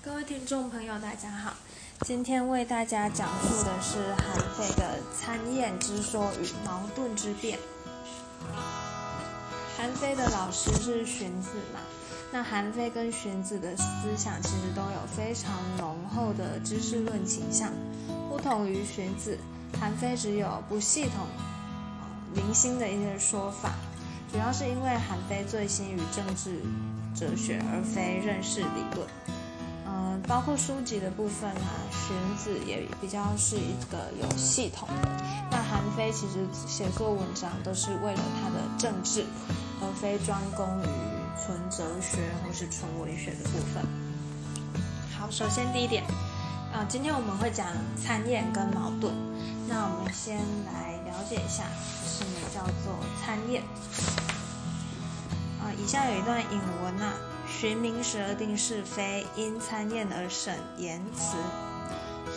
各位听众朋友，大家好。今天为大家讲述的是韩非的参宴之说与矛盾之辩。韩非的老师是荀子嘛？那韩非跟荀子的思想其实都有非常浓厚的知识论倾向。不同于荀子，韩非只有不系统、零星的一些说法，主要是因为韩非醉心于政治哲学，而非认识理论。嗯，包括书籍的部分啊，荀子也比较是一个有系统的。那韩非其实写作文章都是为了他的政治，而非专攻于纯哲学或是纯文学的部分。好，首先第一点，啊，今天我们会讲参宴跟矛盾。那我们先来了解一下什么叫做参宴。啊，以下有一段引文啊。寻名实而定是非，因参宴而审言辞。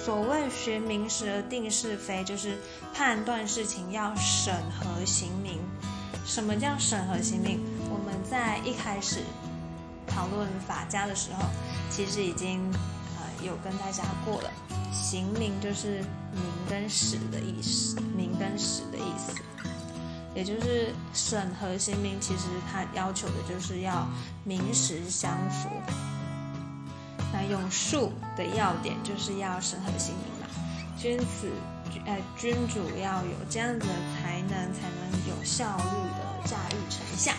所谓寻名实而定是非，就是判断事情要审核刑名。什么叫审核行名？我们在一开始讨论法家的时候，其实已经呃有跟大家过了。刑名就是名跟实的意思，名跟实的意思。也就是审核刑名，其实他要求的就是要名实相符。那用术的要点就是要审核刑名嘛。君子，呃，君主要有这样子的才能，才能有效率的驾驭丞相。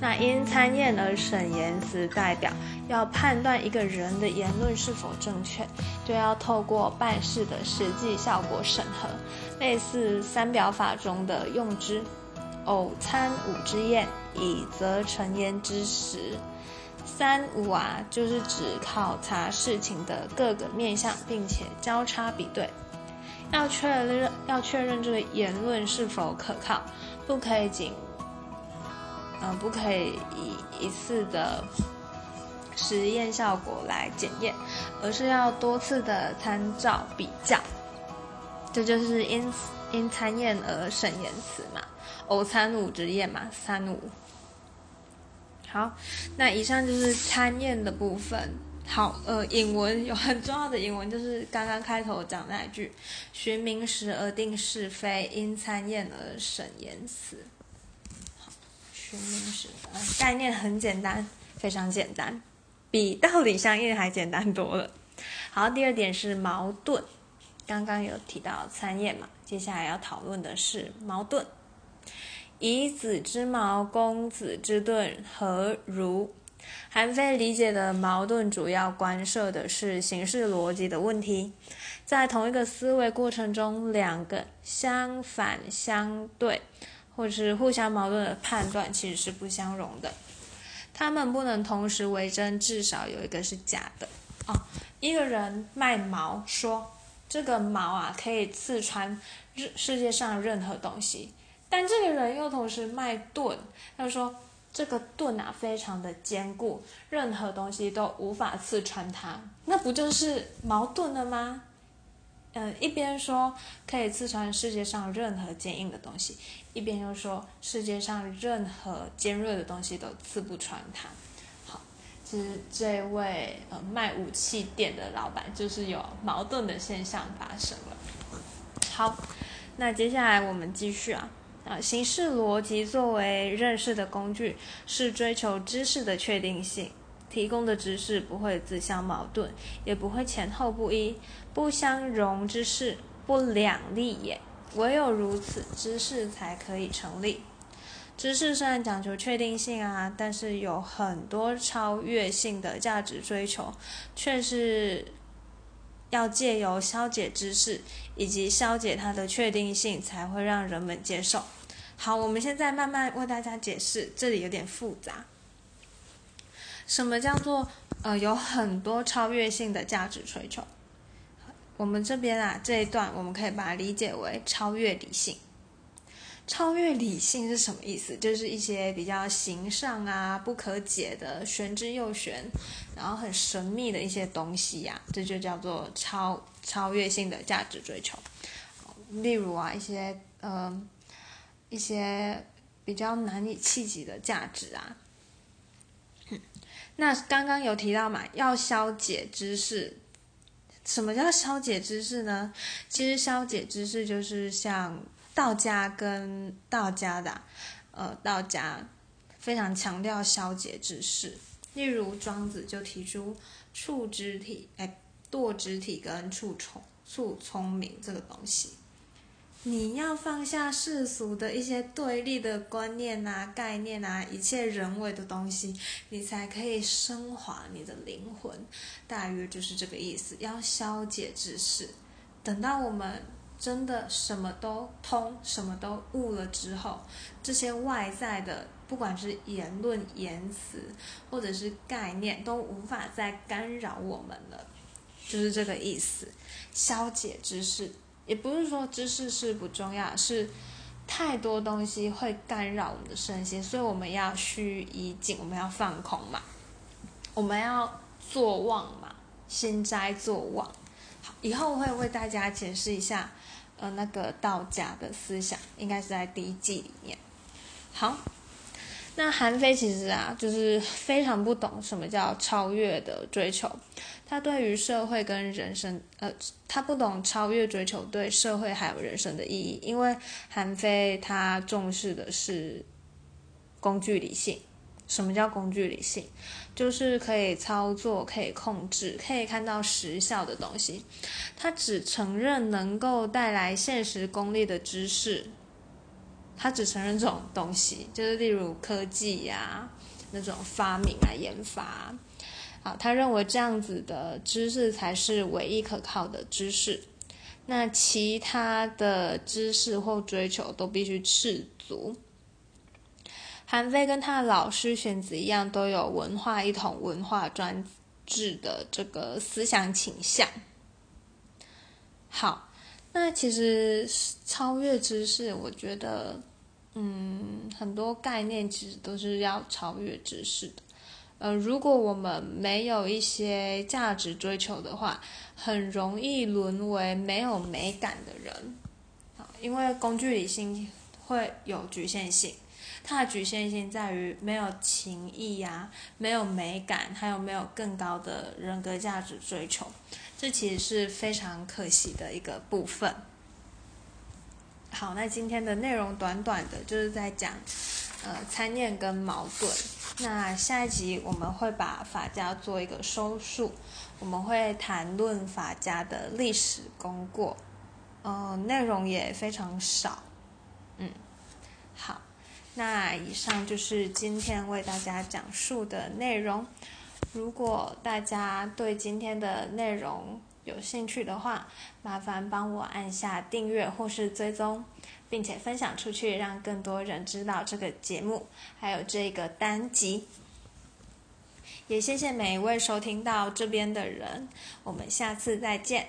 那因参宴而审言辞，代表要判断一个人的言论是否正确，就要透过办事的实际效果审核，类似三表法中的用之。偶参五之宴，以则成言之实。三五啊，就是指考察事情的各个面向，并且交叉比对，要确认要确认这个言论是否可靠，不可以仅。嗯，不可以以一次的实验效果来检验，而是要多次的参照比较。这就是因因参验而审言辞嘛，偶参五职业嘛，三五。好，那以上就是参验的部分。好，呃，引文有很重要的引文，就是刚刚开头讲那句：寻名实而定是非，因参验而审言辞。概念很简单，非常简单，比道理相应还简单多了。好，第二点是矛盾，刚刚有提到参验嘛，接下来要讨论的是矛盾。以子之矛攻子之盾，何如？韩非理解的矛盾主要关涉的是形式逻辑的问题，在同一个思维过程中，两个相反相对。或是互相矛盾的判断其实是不相容的，他们不能同时为真，至少有一个是假的哦。一个人卖矛，说这个矛啊可以刺穿世世界上任何东西，但这个人又同时卖盾，他说这个盾啊非常的坚固，任何东西都无法刺穿它，那不就是矛盾了吗？嗯，一边说可以刺穿世界上任何坚硬的东西，一边又说世界上任何尖锐的东西都刺不穿它。好，其实这位呃卖武器店的老板就是有矛盾的现象发生了。好，那接下来我们继续啊啊，形式逻辑作为认识的工具，是追求知识的确定性。提供的知识不会自相矛盾，也不会前后不一，不相容之事不两立也。唯有如此，知识才可以成立。知识虽然讲求确定性啊，但是有很多超越性的价值追求，却是要借由消解知识以及消解它的确定性，才会让人们接受。好，我们现在慢慢为大家解释，这里有点复杂。什么叫做呃有很多超越性的价值追求？我们这边啊这一段我们可以把它理解为超越理性。超越理性是什么意思？就是一些比较形上啊、不可解的、玄之又玄，然后很神秘的一些东西呀，这就叫做超超越性的价值追求。例如啊一些呃一些比较难以企及的价值啊。那刚刚有提到嘛，要消解知识。什么叫消解知识呢？其实消解知识就是像道家跟道家的，呃，道家非常强调消解知识。例如庄子就提出处之体，哎，堕之体跟处聪处聪明这个东西。你要放下世俗的一些对立的观念啊、概念啊，一切人为的东西，你才可以升华你的灵魂。大约就是这个意思。要消解知识，等到我们真的什么都通、什么都悟了之后，这些外在的，不管是言论、言辞，或者是概念，都无法再干扰我们了。就是这个意思。消解知识。也不是说知识是不重要，是太多东西会干扰我们的身心，所以我们要虚以静，我们要放空嘛，我们要坐忘嘛，心斋坐忘。好，以后会为大家解释一下，呃，那个道家的思想，应该是在第一季里面。好。那韩非其实啊，就是非常不懂什么叫超越的追求。他对于社会跟人生，呃，他不懂超越追求对社会还有人生的意义。因为韩非他重视的是工具理性。什么叫工具理性？就是可以操作、可以控制、可以看到实效的东西。他只承认能够带来现实功利的知识。他只承认这种东西，就是例如科技呀，那种发明啊、研发，啊，他认为这样子的知识才是唯一可靠的知识。那其他的知识或追求都必须赤足。韩非跟他的老师荀子一样，都有文化一统、文化专制的这个思想倾向。好。那其实超越知识，我觉得，嗯，很多概念其实都是要超越知识的。呃，如果我们没有一些价值追求的话，很容易沦为没有美感的人。因为工具理性会有局限性，它的局限性在于没有情义呀，没有美感，还有没有更高的人格价值追求。这其实是非常可惜的一个部分。好，那今天的内容短短的，就是在讲呃参念跟矛盾。那下一集我们会把法家做一个收束，我们会谈论法家的历史功过，呃，内容也非常少。嗯，好，那以上就是今天为大家讲述的内容。如果大家对今天的内容有兴趣的话，麻烦帮我按下订阅或是追踪，并且分享出去，让更多人知道这个节目，还有这个单集。也谢谢每一位收听到这边的人，我们下次再见。